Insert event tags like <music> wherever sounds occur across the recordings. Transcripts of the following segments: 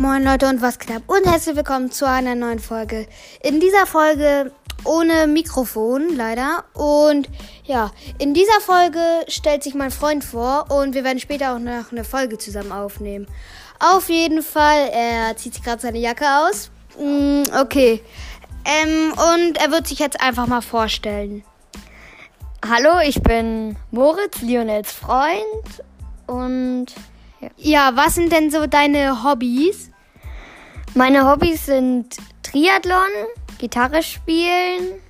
Moin Leute und was knapp und herzlich willkommen zu einer neuen Folge. In dieser Folge ohne Mikrofon leider und ja, in dieser Folge stellt sich mein Freund vor und wir werden später auch noch eine Folge zusammen aufnehmen. Auf jeden Fall, er zieht sich gerade seine Jacke aus. Mm, okay. Ähm, und er wird sich jetzt einfach mal vorstellen. Hallo, ich bin Moritz, Lionels Freund und Ja, was sind denn so deine Hobbys? Meine Hobbys sind Triathlon, Gitarre spielen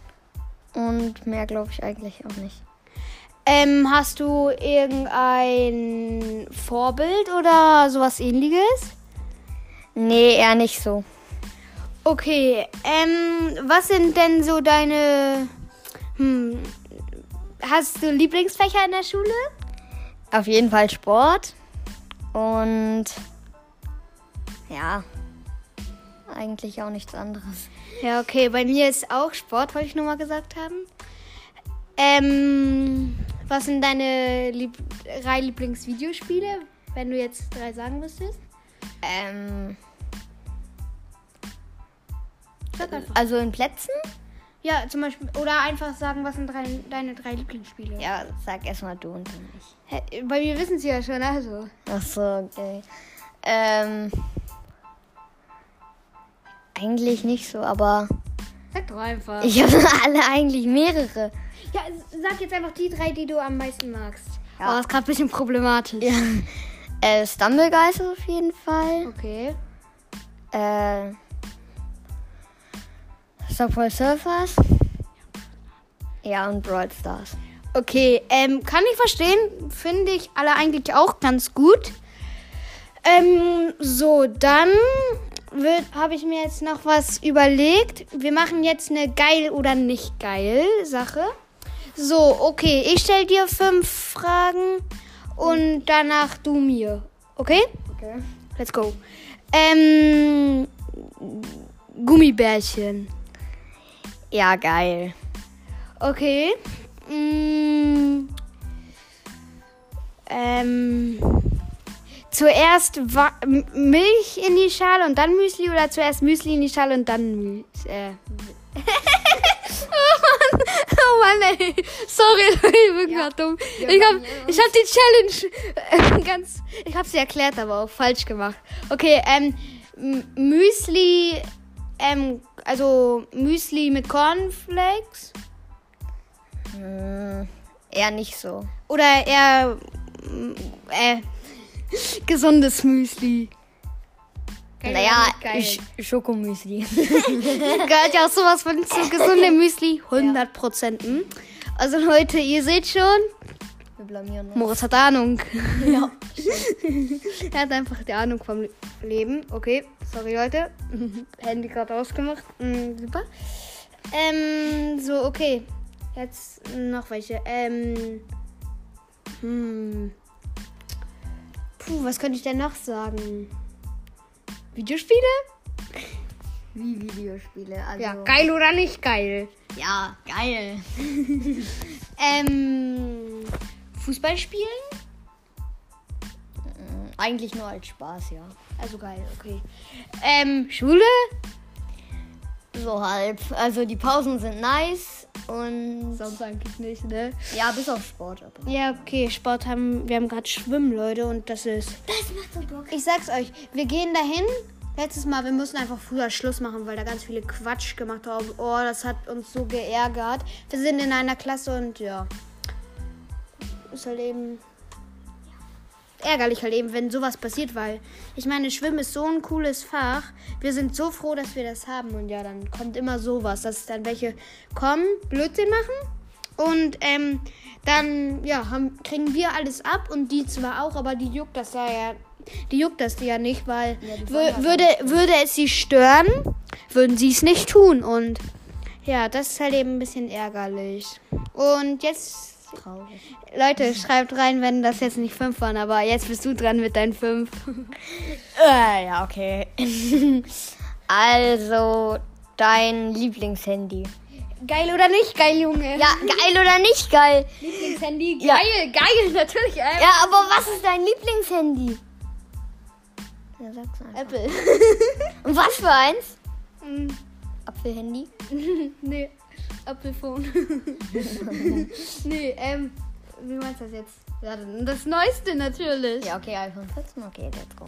und mehr glaube ich eigentlich auch nicht. Ähm, hast du irgendein Vorbild oder sowas ähnliches? Nee, eher nicht so. Okay, ähm, was sind denn so deine. Hm, hast du Lieblingsfächer in der Schule? Auf jeden Fall Sport und ja, eigentlich auch nichts anderes. Ja, okay, bei mir ist auch Sport, wollte ich nur mal gesagt haben. Ähm, was sind deine Lieb drei Lieblingsvideospiele, wenn du jetzt drei sagen müsstest? Ähm, Sag einfach. also in Plätzen? Ja, zum Beispiel, oder einfach sagen, was sind drei, deine drei Lieblingsspiele? Ja, sag erstmal du und dann ich. Bei mir wissen sie ja schon, also. Ach so, okay. Ähm, eigentlich nicht so, aber Sag doch einfach. ich habe <laughs> alle eigentlich mehrere. Ja, sag jetzt einfach die drei, die du am meisten magst. Ja. Oh, das ist gerade ein bisschen problematisch. Ja. Äh, Stumblegeist auf jeden Fall. Okay. Äh, Subway Surfers. Ja, und Brawl Stars. Okay, ähm, kann ich verstehen. Finde ich alle eigentlich auch ganz gut. Ähm, so, dann habe ich mir jetzt noch was überlegt. Wir machen jetzt eine geil oder nicht geil Sache. So, okay, ich stelle dir fünf Fragen und danach du mir. Okay? Okay. Let's go. Ähm, Gummibärchen. Ja, geil. Okay. Mm, ähm, zuerst Milch in die Schale und dann Müsli oder zuerst Müsli in die Schale und dann Müsli? Äh. <laughs> oh Mann, oh Mann, ey. Sorry, <laughs> ich bin grad dumm. Ich hab, ich hab die Challenge äh, <laughs> ganz, ich hab sie erklärt, aber auch falsch gemacht. Okay, ähm, Müsli, ähm, also Müsli mit Cornflakes Hm, eher nicht so. oder eher, äh, <laughs> gesundes Müsli. Geil naja? Sch Schokomüsli. <laughs> <laughs> Gehört ja auch sowas von zu gesunde Müsli. 100 Prozent. hm? Also Leute, ihr seht schon, Wir blamieren uns. Moritz hat Ahnung. Ja. er hat einfach die Ahnung vom Leben. Okay, sorry Leute. Handy gerade ausgemacht. Mm, super. Ähm, so, okay. Jetzt noch welche. Ähm, hm. Puh, was könnte ich denn noch sagen? Videospiele? Wie Videospiele. Also, Ja, geil oder nicht geil? Ja, geil. <laughs> Ähm, Fußball spielen? Hm, Eigentlich nur als Spaß, ja. Also geil, okay. Ähm, Schule? So halb. Also die Pausen sind nice und Sonst eigentlich nicht, ne? ja, bis auf Sport. Aber. Ja, okay, Sport haben, wir haben gerade Schwimmen, Leute, und das ist... Das macht so Bock. Ich sag's euch, wir gehen dahin. Letztes Mal, wir mussten einfach früher Schluss machen, weil da ganz viele Quatsch gemacht haben. Oh, das hat uns so geärgert. Wir sind in einer Klasse und ja. Ist halt eben ärgerlich halt eben, wenn sowas passiert, weil ich meine, Schwimmen ist so ein cooles Fach. Wir sind so froh, dass wir das haben und ja, dann kommt immer sowas, dass dann welche kommen, Blödsinn machen und ähm, dann ja, haben, kriegen wir alles ab und die zwar auch, aber die juckt das da ja, die juckt das ja nicht, weil die wür- wollen halt würde, würde es sie stören, würden sie es nicht tun und ja, das ist halt eben ein bisschen ärgerlich. Und jetzt Traurig. Leute, schreibt rein, wenn das jetzt nicht fünf waren, aber jetzt bist du dran mit deinen fünf. <laughs> Äh, ja, okay. <laughs> also, dein Lieblingshandy. Geil oder nicht geil, Junge? Ja, geil oder nicht geil? Lieblingshandy, Ja. geil, geil, natürlich. Äh. Ja, aber was ist dein Lieblingshandy? Ja, sag's einfach. Apple. <laughs> Und was für eins? Mm, Apfelhandy? nee, Apfelphone. <laughs> nee, ähm, wie meinst du das jetzt? Ja, das Neueste natürlich. Ja, okay, iPhone 14. Okay, let's go.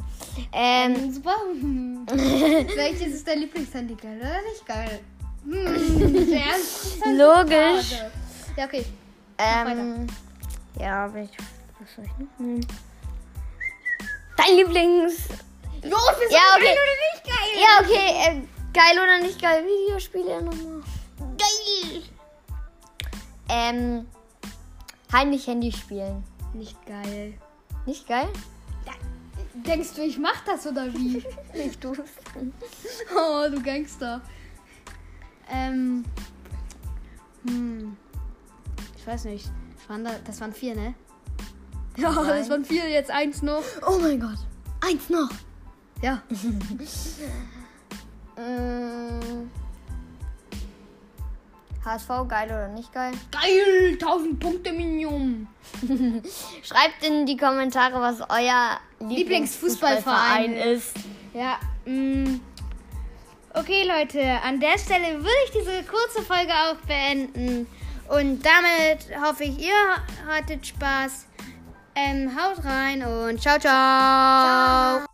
Ähm, Ähm, super. <laughs> Welches ist dein Lieblingshandy? Geil oder nicht geil? Hm. <laughs> Logisch. Ja, okay. ähm, ja, aber ich, was soll ich noch nehmen? Dein Lieblings... Jo, Ja, okay. geil oder nicht geil? Ja, okay, äh, geil oder nicht geil? Videospiele nochmal. Geil. Ähm, heimlich Handy spielen. Nicht geil. Nicht geil? Denkst du, ich mach das oder wie? <laughs> Ich tu's. <laughs> oh, du Gangster. Ähm. Hm. Ich weiß nicht. Das waren, da, das waren vier, ne? Ja, Nein. das waren vier, jetzt eins noch. Oh mein Gott. Eins noch. Ja. Mm. <laughs> HSV, geil oder nicht geil? <laughs> Geil! 1000 Punkte Minium. <laughs> Schreibt in die Kommentare, was euer Lieblingsfußballverein Lieblingsfußballverein ist. Ja, mm. Okay, Leute, an der Stelle würde ich diese kurze Folge auch beenden. Und damit hoffe ich, ihr hattet Spaß. Ähm, haut rein und ciao, ciao. Ciao.